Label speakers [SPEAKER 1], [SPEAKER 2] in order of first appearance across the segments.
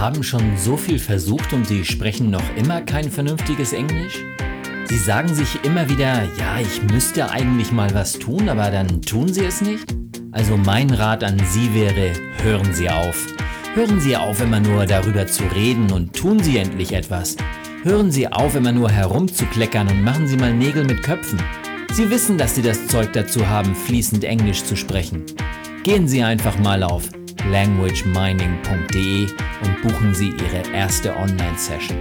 [SPEAKER 1] haben schon so viel versucht und Sie sprechen noch immer kein vernünftiges Englisch? Sie sagen sich immer wieder, ja, ich müsste eigentlich mal was tun, aber dann tun Sie es nicht? Also mein Rat an Sie wäre, hören Sie auf. Hören Sie auf, immer nur darüber zu reden und tun Sie endlich etwas. Hören Sie auf, immer nur herumzukleckern und machen Sie mal Nägel mit Köpfen. Sie wissen, dass Sie das Zeug dazu haben, fließend Englisch zu sprechen. Gehen Sie einfach mal auf languagemining.de und buchen Sie Ihre erste Online-Session.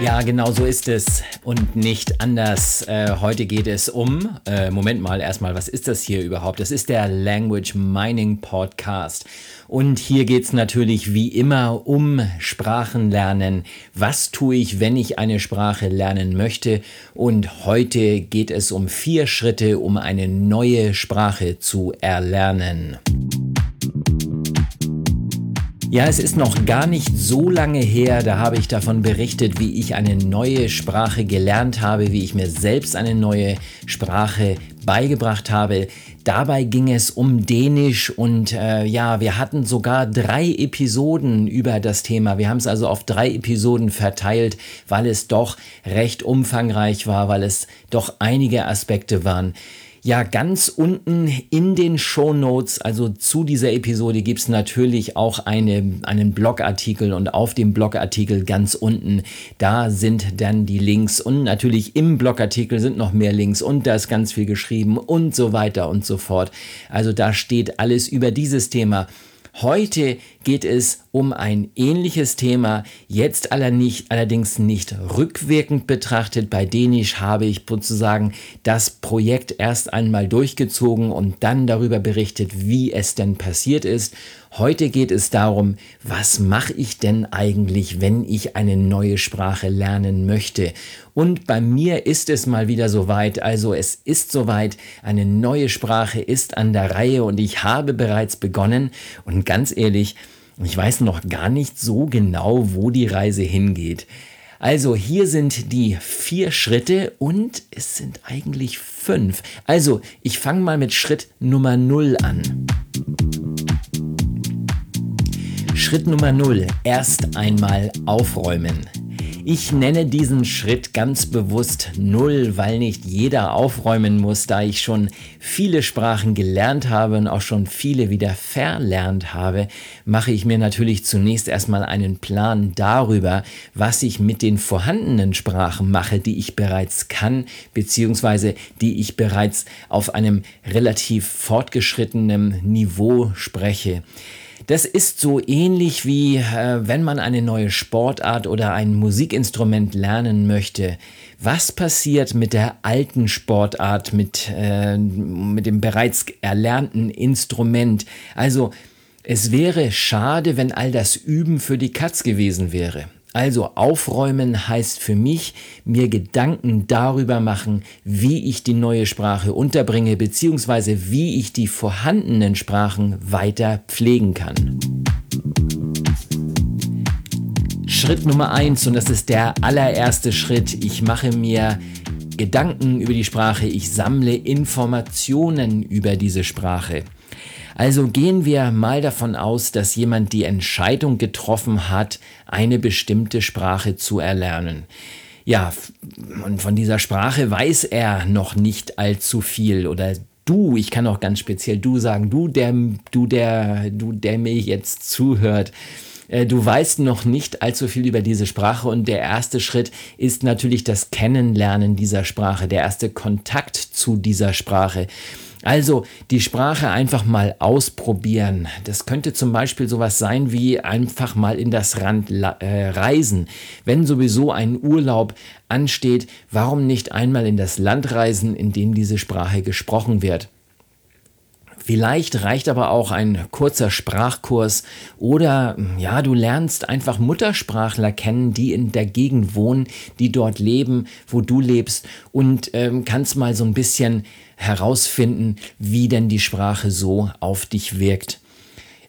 [SPEAKER 1] Ja, genau so ist es und nicht anders. Äh, heute geht es um, äh, Moment mal, erstmal, was ist das hier überhaupt? Das ist der Language Mining Podcast. Und hier geht es natürlich wie immer um Sprachenlernen. Was tue ich, wenn ich eine Sprache lernen möchte? Und heute geht es um vier Schritte, um eine neue Sprache zu erlernen. Ja, es ist noch gar nicht so lange her, da habe ich davon berichtet, wie ich eine neue Sprache gelernt habe, wie ich mir selbst eine neue Sprache beigebracht habe. Dabei ging es um Dänisch und äh, ja, wir hatten sogar drei Episoden über das Thema. Wir haben es also auf drei Episoden verteilt, weil es doch recht umfangreich war, weil es doch einige Aspekte waren. Ja, ganz unten in den Show Notes, also zu dieser Episode, gibt es natürlich auch eine, einen Blogartikel und auf dem Blogartikel ganz unten, da sind dann die Links und natürlich im Blogartikel sind noch mehr Links und da ist ganz viel geschrieben und so weiter und so fort. Also da steht alles über dieses Thema. Heute geht es um ein ähnliches Thema, jetzt allerdings nicht rückwirkend betrachtet. Bei Dänisch habe ich sozusagen das Projekt erst einmal durchgezogen und dann darüber berichtet, wie es denn passiert ist. Heute geht es darum, was mache ich denn eigentlich, wenn ich eine neue Sprache lernen möchte? Und bei mir ist es mal wieder soweit, also es ist soweit, eine neue Sprache ist an der Reihe und ich habe bereits begonnen und ganz ehrlich, ich weiß noch gar nicht so genau, wo die Reise hingeht. Also hier sind die vier Schritte und es sind eigentlich fünf. Also ich fange mal mit Schritt Nummer 0 an. Schritt Nummer 0. Erst einmal aufräumen. Ich nenne diesen Schritt ganz bewusst Null, weil nicht jeder aufräumen muss, da ich schon viele Sprachen gelernt habe und auch schon viele wieder verlernt habe, mache ich mir natürlich zunächst erstmal einen Plan darüber, was ich mit den vorhandenen Sprachen mache, die ich bereits kann, beziehungsweise die ich bereits auf einem relativ fortgeschrittenen Niveau spreche. Das ist so ähnlich wie äh, wenn man eine neue Sportart oder ein Musikinstrument lernen möchte. Was passiert mit der alten Sportart, mit, äh, mit dem bereits erlernten Instrument? Also es wäre schade, wenn all das Üben für die Katz gewesen wäre. Also aufräumen heißt für mich, mir Gedanken darüber machen, wie ich die neue Sprache unterbringe, beziehungsweise wie ich die vorhandenen Sprachen weiter pflegen kann. Schritt Nummer eins und das ist der allererste Schritt. Ich mache mir Gedanken über die Sprache, ich sammle Informationen über diese Sprache. Also gehen wir mal davon aus, dass jemand die Entscheidung getroffen hat, eine bestimmte Sprache zu erlernen. Ja, und von dieser Sprache weiß er noch nicht allzu viel oder du, ich kann auch ganz speziell du sagen, du der du der du der mir jetzt zuhört. Äh, du weißt noch nicht allzu viel über diese Sprache und der erste Schritt ist natürlich das Kennenlernen dieser Sprache, der erste Kontakt zu dieser Sprache. Also die Sprache einfach mal ausprobieren. Das könnte zum Beispiel sowas sein wie einfach mal in das Rand äh, reisen. Wenn sowieso ein Urlaub ansteht, warum nicht einmal in das Land reisen, in dem diese Sprache gesprochen wird? Vielleicht reicht aber auch ein kurzer Sprachkurs oder ja, du lernst einfach Muttersprachler kennen, die in der Gegend wohnen, die dort leben, wo du lebst und ähm, kannst mal so ein bisschen herausfinden, wie denn die Sprache so auf dich wirkt.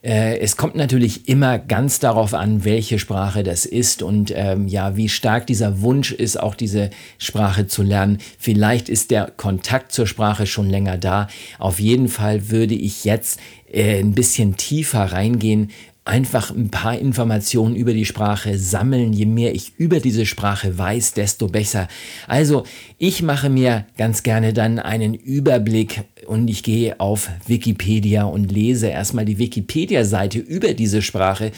[SPEAKER 1] Äh, es kommt natürlich immer ganz darauf an, welche Sprache das ist und ähm, ja, wie stark dieser Wunsch ist, auch diese Sprache zu lernen. Vielleicht ist der Kontakt zur Sprache schon länger da. Auf jeden Fall würde ich jetzt äh, ein bisschen tiefer reingehen einfach ein paar Informationen über die Sprache sammeln. Je mehr ich über diese Sprache weiß, desto besser. Also ich mache mir ganz gerne dann einen Überblick und ich gehe auf Wikipedia und lese erstmal die Wikipedia-Seite über diese Sprache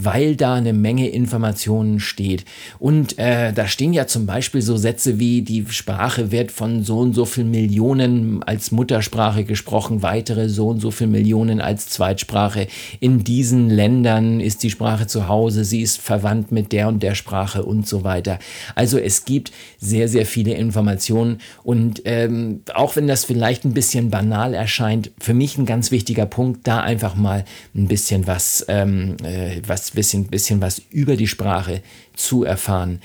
[SPEAKER 1] weil da eine Menge Informationen steht. Und äh, da stehen ja zum Beispiel so Sätze wie, die Sprache wird von so und so viel Millionen als Muttersprache gesprochen, weitere so und so viel Millionen als Zweitsprache. In diesen Ländern ist die Sprache zu Hause, sie ist verwandt mit der und der Sprache und so weiter. Also es gibt sehr, sehr viele Informationen und ähm, auch wenn das vielleicht ein bisschen banal erscheint, für mich ein ganz wichtiger Punkt, da einfach mal ein bisschen was, ähm, äh, was bisschen, bisschen was über die Sprache zu erfahren.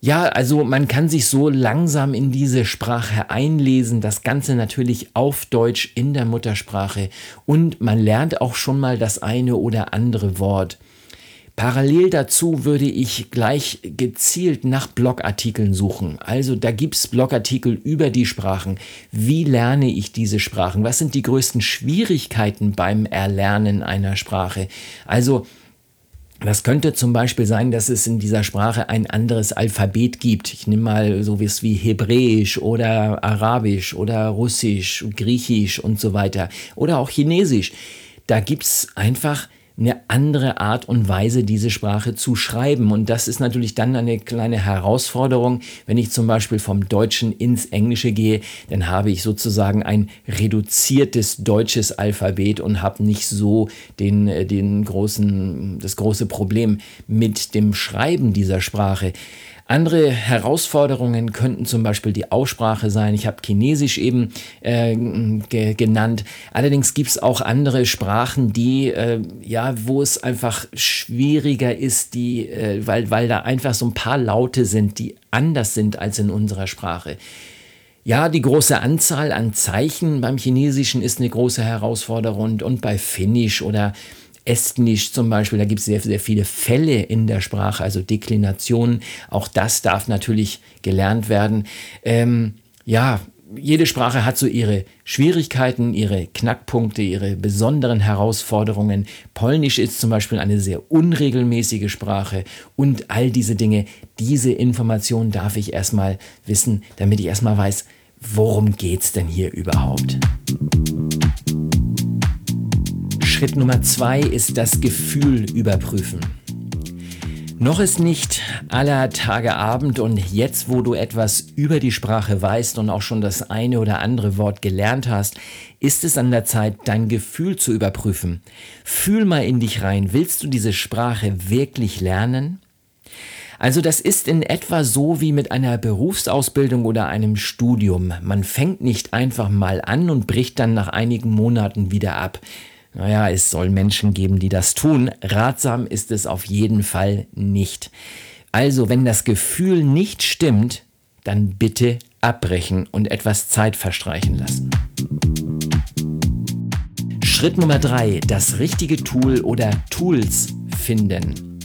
[SPEAKER 1] Ja, also man kann sich so langsam in diese Sprache einlesen, das Ganze natürlich auf Deutsch in der Muttersprache und man lernt auch schon mal das eine oder andere Wort. Parallel dazu würde ich gleich gezielt nach Blogartikeln suchen. Also da gibt es Blogartikel über die Sprachen. Wie lerne ich diese Sprachen? Was sind die größten Schwierigkeiten beim Erlernen einer Sprache? Also das könnte zum Beispiel sein, dass es in dieser Sprache ein anderes Alphabet gibt. Ich nehme mal so wie Hebräisch oder Arabisch oder Russisch, Griechisch und so weiter. Oder auch Chinesisch. Da gibt es einfach eine andere Art und Weise, diese Sprache zu schreiben. Und das ist natürlich dann eine kleine Herausforderung. Wenn ich zum Beispiel vom Deutschen ins Englische gehe, dann habe ich sozusagen ein reduziertes deutsches Alphabet und habe nicht so den, äh, den großen, das große Problem mit dem Schreiben dieser Sprache. Andere Herausforderungen könnten zum Beispiel die Aussprache sein. Ich habe Chinesisch eben äh, ge genannt. Allerdings gibt es auch andere Sprachen, die äh, ja, wo es einfach schwieriger ist, die, äh, weil, weil da einfach so ein paar Laute sind, die anders sind als in unserer Sprache. Ja, die große Anzahl an Zeichen beim Chinesischen ist eine große Herausforderung und, und bei Finnisch oder Estnisch zum Beispiel, da gibt es sehr, sehr viele Fälle in der Sprache, also Deklinationen. Auch das darf natürlich gelernt werden. Ähm, ja, jede Sprache hat so ihre Schwierigkeiten, ihre Knackpunkte, ihre besonderen Herausforderungen. Polnisch ist zum Beispiel eine sehr unregelmäßige Sprache und all diese Dinge, diese Informationen darf ich erstmal wissen, damit ich erstmal weiß, worum geht es denn hier überhaupt. Schritt Nummer zwei ist das Gefühl überprüfen. Noch ist nicht aller Tage Abend und jetzt, wo du etwas über die Sprache weißt und auch schon das eine oder andere Wort gelernt hast, ist es an der Zeit, dein Gefühl zu überprüfen. Fühl mal in dich rein. Willst du diese Sprache wirklich lernen? Also das ist in etwa so wie mit einer Berufsausbildung oder einem Studium. Man fängt nicht einfach mal an und bricht dann nach einigen Monaten wieder ab. Naja, es soll Menschen geben, die das tun. Ratsam ist es auf jeden Fall nicht. Also, wenn das Gefühl nicht stimmt, dann bitte abbrechen und etwas Zeit verstreichen lassen. Schritt Nummer drei: Das richtige Tool oder Tools finden.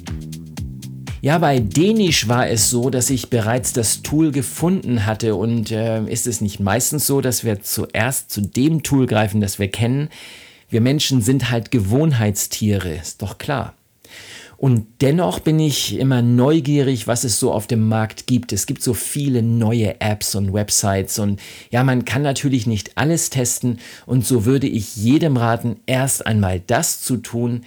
[SPEAKER 1] Ja, bei Dänisch war es so, dass ich bereits das Tool gefunden hatte und äh, ist es nicht meistens so, dass wir zuerst zu dem Tool greifen, das wir kennen. Wir Menschen sind halt Gewohnheitstiere, ist doch klar. Und dennoch bin ich immer neugierig, was es so auf dem Markt gibt. Es gibt so viele neue Apps und Websites und ja, man kann natürlich nicht alles testen und so würde ich jedem raten, erst einmal das zu tun,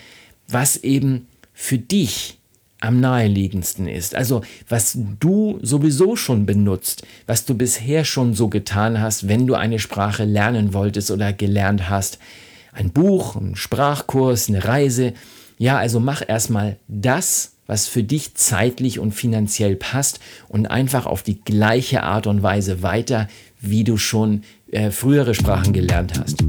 [SPEAKER 1] was eben für dich am naheliegendsten ist. Also was du sowieso schon benutzt, was du bisher schon so getan hast, wenn du eine Sprache lernen wolltest oder gelernt hast ein Buch, ein Sprachkurs, eine Reise. Ja, also mach erstmal das, was für dich zeitlich und finanziell passt und einfach auf die gleiche Art und Weise weiter, wie du schon äh, frühere Sprachen gelernt hast.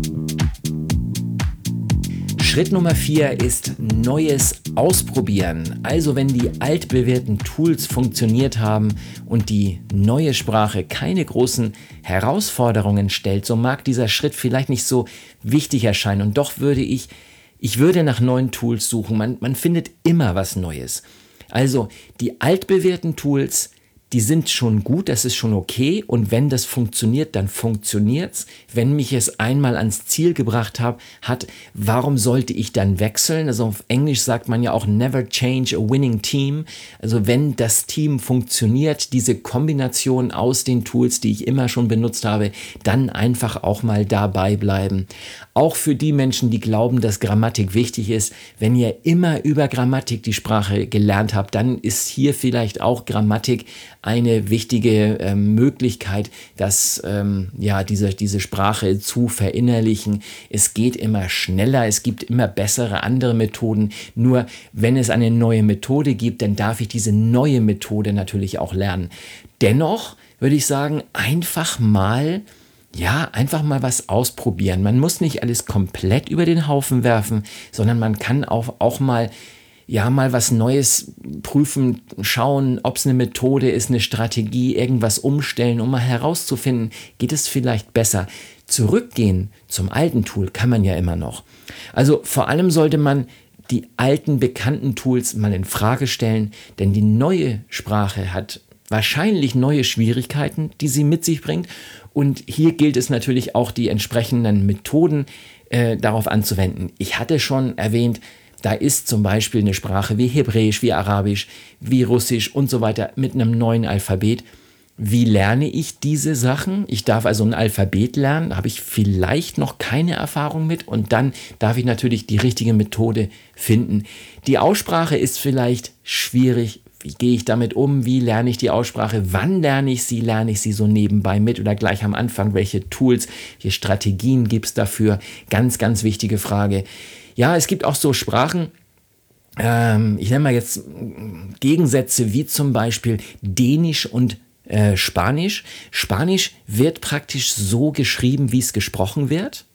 [SPEAKER 1] Schritt Nummer vier ist Neues ausprobieren. Also wenn die altbewährten Tools funktioniert haben und die neue Sprache keine großen Herausforderungen stellt, so mag dieser Schritt vielleicht nicht so wichtig erscheinen. Und doch würde ich, ich würde nach neuen Tools suchen. Man, man findet immer was Neues. Also die altbewährten Tools, die sind schon gut, das ist schon okay. Und wenn das funktioniert, dann funktioniert's. Wenn mich es einmal ans Ziel gebracht hab, hat, warum sollte ich dann wechseln? Also auf Englisch sagt man ja auch never change a winning team. Also wenn das Team funktioniert, diese Kombination aus den Tools, die ich immer schon benutzt habe, dann einfach auch mal dabei bleiben. Auch für die Menschen, die glauben, dass Grammatik wichtig ist, wenn ihr immer über Grammatik die Sprache gelernt habt, dann ist hier vielleicht auch Grammatik eine wichtige äh, Möglichkeit, dass ähm, ja diese, diese Sprache zu verinnerlichen. Es geht immer schneller, es gibt immer bessere andere Methoden. Nur wenn es eine neue Methode gibt, dann darf ich diese neue Methode natürlich auch lernen. Dennoch würde ich sagen, einfach mal ja, einfach mal was ausprobieren. Man muss nicht alles komplett über den Haufen werfen, sondern man kann auch, auch mal, ja, mal was Neues prüfen, schauen, ob es eine Methode ist, eine Strategie, irgendwas umstellen, um mal herauszufinden, geht es vielleicht besser. Zurückgehen zum alten Tool kann man ja immer noch. Also vor allem sollte man die alten bekannten Tools mal in Frage stellen, denn die neue Sprache hat wahrscheinlich neue Schwierigkeiten, die sie mit sich bringt und hier gilt es natürlich auch, die entsprechenden Methoden äh, darauf anzuwenden. Ich hatte schon erwähnt, da ist zum Beispiel eine Sprache wie Hebräisch, wie Arabisch, wie Russisch und so weiter mit einem neuen Alphabet. Wie lerne ich diese Sachen? Ich darf also ein Alphabet lernen, da habe ich vielleicht noch keine Erfahrung mit und dann darf ich natürlich die richtige Methode finden. Die Aussprache ist vielleicht schwierig, wie gehe ich damit um? Wie lerne ich die Aussprache? Wann lerne ich sie? Lerne ich sie so nebenbei mit oder gleich am Anfang? Welche Tools, welche Strategien gibt es dafür? Ganz, ganz wichtige Frage. Ja, es gibt auch so Sprachen, ähm, ich nenne mal jetzt Gegensätze wie zum Beispiel Dänisch und äh, Spanisch. Spanisch wird praktisch so geschrieben, wie es gesprochen wird.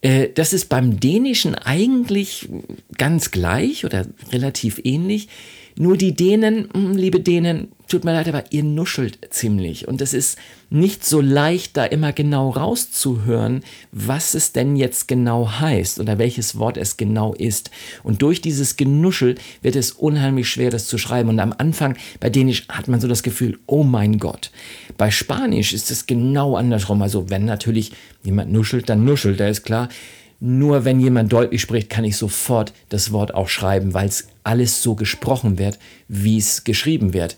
[SPEAKER 1] Äh, das ist beim Dänischen eigentlich ganz gleich oder relativ ähnlich. Nur die Dänen, hm, liebe Dänen, tut mir leid, aber ihr nuschelt ziemlich. Und es ist nicht so leicht, da immer genau rauszuhören, was es denn jetzt genau heißt oder welches Wort es genau ist. Und durch dieses Genuschel wird es unheimlich schwer, das zu schreiben. Und am Anfang bei Dänisch hat man so das Gefühl, oh mein Gott. Bei Spanisch ist es genau andersrum. Also wenn natürlich jemand nuschelt, dann nuschelt, da ist klar. Nur wenn jemand deutlich spricht, kann ich sofort das Wort auch schreiben, weil es alles so gesprochen wird, wie es geschrieben wird.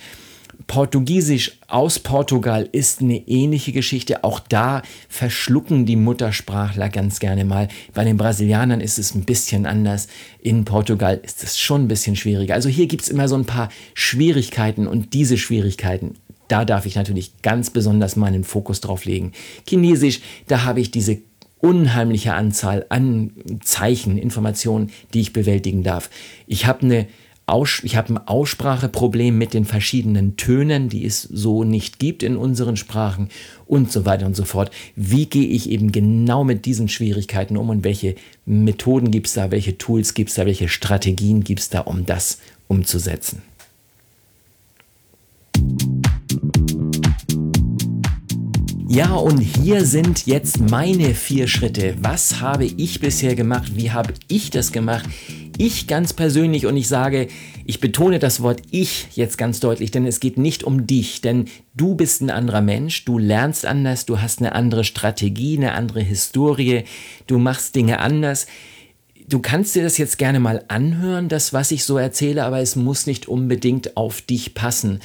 [SPEAKER 1] Portugiesisch aus Portugal ist eine ähnliche Geschichte. Auch da verschlucken die Muttersprachler ganz gerne mal. Bei den Brasilianern ist es ein bisschen anders. In Portugal ist es schon ein bisschen schwieriger. Also hier gibt es immer so ein paar Schwierigkeiten und diese Schwierigkeiten, da darf ich natürlich ganz besonders meinen Fokus drauf legen. Chinesisch, da habe ich diese unheimliche Anzahl an Zeichen, Informationen, die ich bewältigen darf. Ich habe eine Aus ich habe ein Ausspracheproblem mit den verschiedenen Tönen, die es so nicht gibt in unseren Sprachen und so weiter und so fort. Wie gehe ich eben genau mit diesen Schwierigkeiten um und welche Methoden gibt es da, welche Tools gibt es da, welche Strategien gibt es da, um das umzusetzen? Ja, und hier sind jetzt meine vier Schritte. Was habe ich bisher gemacht? Wie habe ich das gemacht? Ich ganz persönlich und ich sage, ich betone das Wort ich jetzt ganz deutlich, denn es geht nicht um dich, denn du bist ein anderer Mensch, du lernst anders, du hast eine andere Strategie, eine andere Historie, du machst Dinge anders. Du kannst dir das jetzt gerne mal anhören, das, was ich so erzähle, aber es muss nicht unbedingt auf dich passen.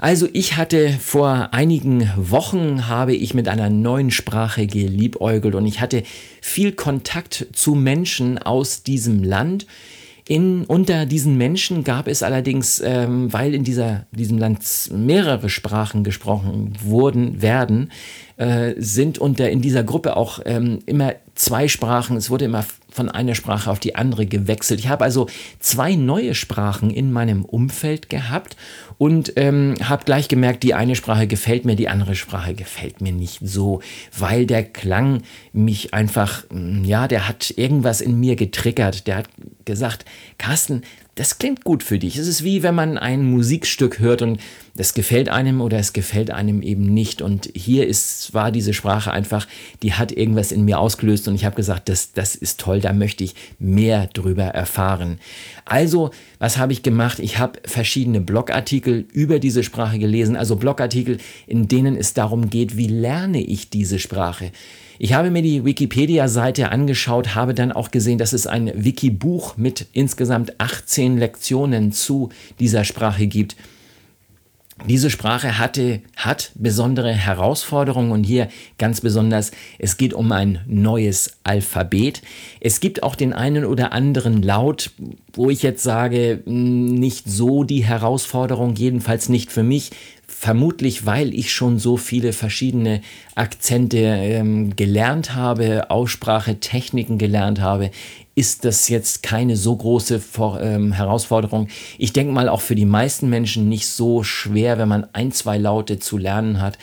[SPEAKER 1] Also ich hatte vor einigen Wochen habe ich mit einer neuen Sprache geliebäugelt und ich hatte viel Kontakt zu Menschen aus diesem Land. In, unter diesen Menschen gab es allerdings, ähm, weil in dieser, diesem Land mehrere Sprachen gesprochen wurden, werden, äh, sind unter in dieser Gruppe auch ähm, immer zwei Sprachen. Es wurde immer von einer Sprache auf die andere gewechselt. Ich habe also zwei neue Sprachen in meinem Umfeld gehabt und ähm, habe gleich gemerkt, die eine Sprache gefällt mir, die andere Sprache gefällt mir nicht so, weil der Klang mich einfach, mm, ja, der hat irgendwas in mir getriggert. Der hat gesagt, Carsten, das klingt gut für dich. Es ist wie wenn man ein Musikstück hört und das gefällt einem oder es gefällt einem eben nicht. Und hier ist, war diese Sprache einfach, die hat irgendwas in mir ausgelöst und ich habe gesagt, das, das ist toll, da möchte ich mehr drüber erfahren. Also, was habe ich gemacht? Ich habe verschiedene Blogartikel über diese Sprache gelesen, also Blogartikel, in denen es darum geht, wie lerne ich diese Sprache. Ich habe mir die Wikipedia-Seite angeschaut, habe dann auch gesehen, dass es ein Wikibuch mit insgesamt 18 Lektionen zu dieser Sprache gibt. Diese Sprache hatte, hat besondere Herausforderungen und hier ganz besonders, es geht um ein neues Alphabet. Es gibt auch den einen oder anderen Laut, wo ich jetzt sage, nicht so die Herausforderung, jedenfalls nicht für mich. Vermutlich, weil ich schon so viele verschiedene Akzente ähm, gelernt habe, Aussprache, Techniken gelernt habe, ist das jetzt keine so große Vor ähm, Herausforderung. Ich denke mal auch für die meisten Menschen nicht so schwer, wenn man ein, zwei Laute zu lernen hat.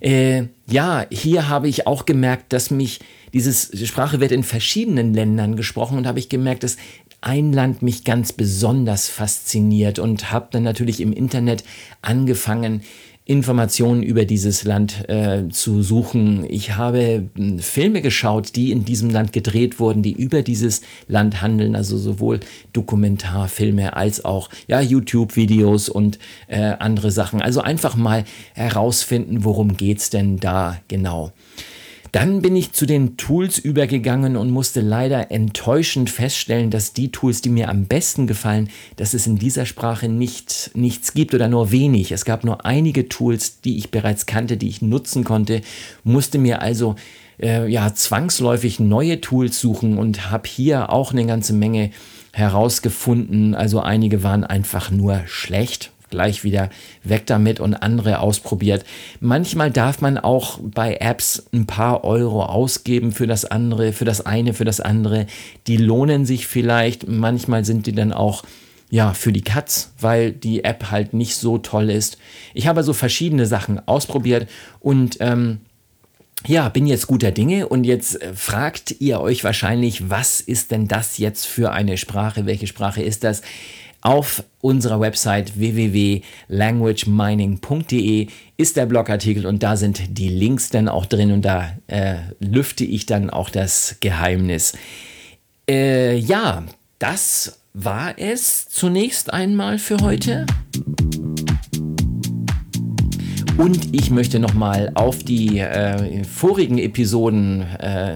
[SPEAKER 1] Äh, ja, hier habe ich auch gemerkt, dass mich diese Sprache wird in verschiedenen Ländern gesprochen und habe ich gemerkt, dass ein Land mich ganz besonders fasziniert und habe dann natürlich im Internet angefangen, Informationen über dieses Land äh, zu suchen. Ich habe hm, Filme geschaut, die in diesem Land gedreht wurden, die über dieses Land handeln, also sowohl Dokumentarfilme als auch ja, YouTube-Videos und äh, andere Sachen. Also einfach mal herausfinden, worum geht es denn da genau. Dann bin ich zu den Tools übergegangen und musste leider enttäuschend feststellen, dass die Tools, die mir am besten gefallen, dass es in dieser Sprache nicht, nichts gibt oder nur wenig. Es gab nur einige Tools, die ich bereits kannte, die ich nutzen konnte, musste mir also äh, ja zwangsläufig neue Tools suchen und habe hier auch eine ganze Menge herausgefunden. Also einige waren einfach nur schlecht, gleich wieder weg damit und andere ausprobiert. Manchmal darf man auch bei Apps ein paar Euro ausgeben für das andere, für das eine, für das andere. Die lohnen sich vielleicht. Manchmal sind die dann auch ja, für die Katz, weil die App halt nicht so toll ist. Ich habe also verschiedene Sachen ausprobiert und ähm, ja, bin jetzt guter Dinge und jetzt äh, fragt ihr euch wahrscheinlich, was ist denn das jetzt für eine Sprache? Welche Sprache ist das? Auf unserer Website www.languagemining.de ist der Blogartikel und da sind die Links dann auch drin und da äh, lüfte ich dann auch das Geheimnis. Äh, ja, das war es zunächst einmal für heute. Und ich möchte nochmal auf die äh, vorigen Episoden äh,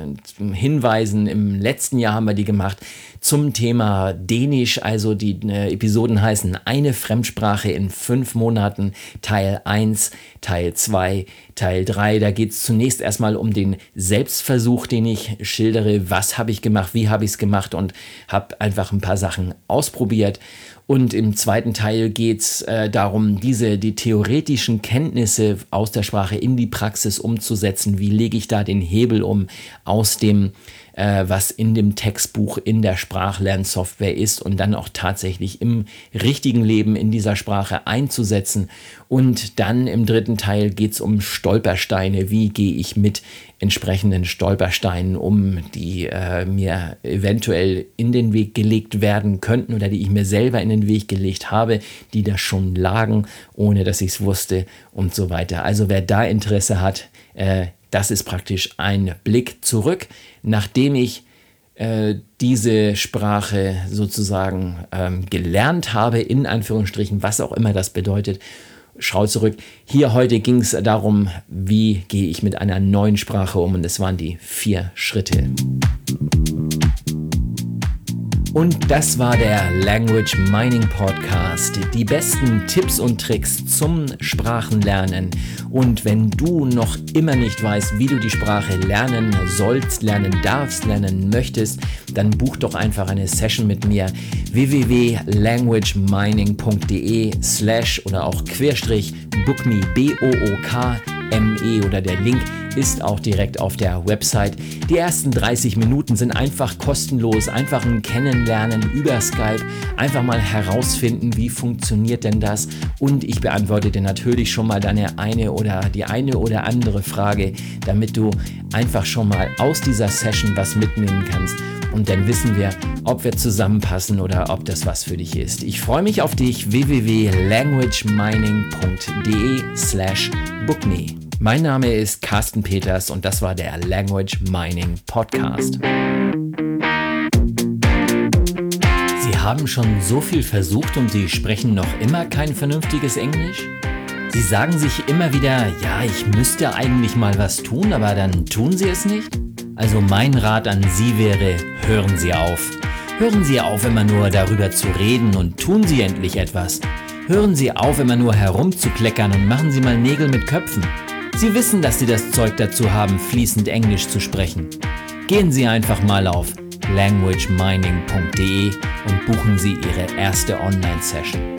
[SPEAKER 1] hinweisen. Im letzten Jahr haben wir die gemacht zum Thema Dänisch. Also die äh, Episoden heißen Eine Fremdsprache in fünf Monaten, Teil 1, Teil 2, Teil 3. Da geht es zunächst erstmal um den Selbstversuch, den ich schildere. Was habe ich gemacht, wie habe ich es gemacht und habe einfach ein paar Sachen ausprobiert. Und im zweiten Teil geht es äh, darum, diese, die theoretischen Kenntnisse aus der Sprache in die Praxis umzusetzen. Wie lege ich da den Hebel um aus dem äh, was in dem Textbuch in der Sprachlernsoftware ist und dann auch tatsächlich im richtigen Leben in dieser Sprache einzusetzen. Und dann im dritten Teil geht es um Stolpersteine. Wie gehe ich mit entsprechenden Stolpersteinen um, die äh, mir eventuell in den Weg gelegt werden könnten oder die ich mir selber in den Weg gelegt habe, die da schon lagen, ohne dass ich es wusste und so weiter. Also wer da Interesse hat, äh, das ist praktisch ein Blick zurück, nachdem ich äh, diese Sprache sozusagen ähm, gelernt habe, in Anführungsstrichen, was auch immer das bedeutet. Schau zurück. Hier heute ging es darum, wie gehe ich mit einer neuen Sprache um und es waren die vier Schritte. Und das war der Language Mining Podcast. Die besten Tipps und Tricks zum Sprachenlernen. Und wenn du noch immer nicht weißt, wie du die Sprache lernen sollst, lernen darfst, lernen möchtest, dann buch doch einfach eine Session mit mir www.languagemining.de slash oder auch Querstrich bookme B-O-O-K ME oder der Link ist auch direkt auf der Website. Die ersten 30 Minuten sind einfach kostenlos, einfach ein Kennenlernen über Skype, einfach mal herausfinden, wie funktioniert denn das und ich beantworte dir natürlich schon mal deine eine oder die eine oder andere Frage, damit du einfach schon mal aus dieser Session was mitnehmen kannst und dann wissen wir, ob wir zusammenpassen oder ob das was für dich ist. Ich freue mich auf dich www.languagemining.de slash bookme. Mein Name ist Carsten Peters und das war der Language Mining Podcast. Sie haben schon so viel versucht und Sie sprechen noch immer kein vernünftiges Englisch? Sie sagen sich immer wieder, ja, ich müsste eigentlich mal was tun, aber dann tun Sie es nicht? Also mein Rat an Sie wäre, hören Sie auf. Hören Sie auf, immer nur darüber zu reden und tun Sie endlich etwas. Hören Sie auf, immer nur herumzukleckern und machen Sie mal Nägel mit Köpfen. Sie wissen, dass Sie das Zeug dazu haben, fließend Englisch zu sprechen. Gehen Sie einfach mal auf languagemining.de und buchen Sie Ihre erste Online-Session.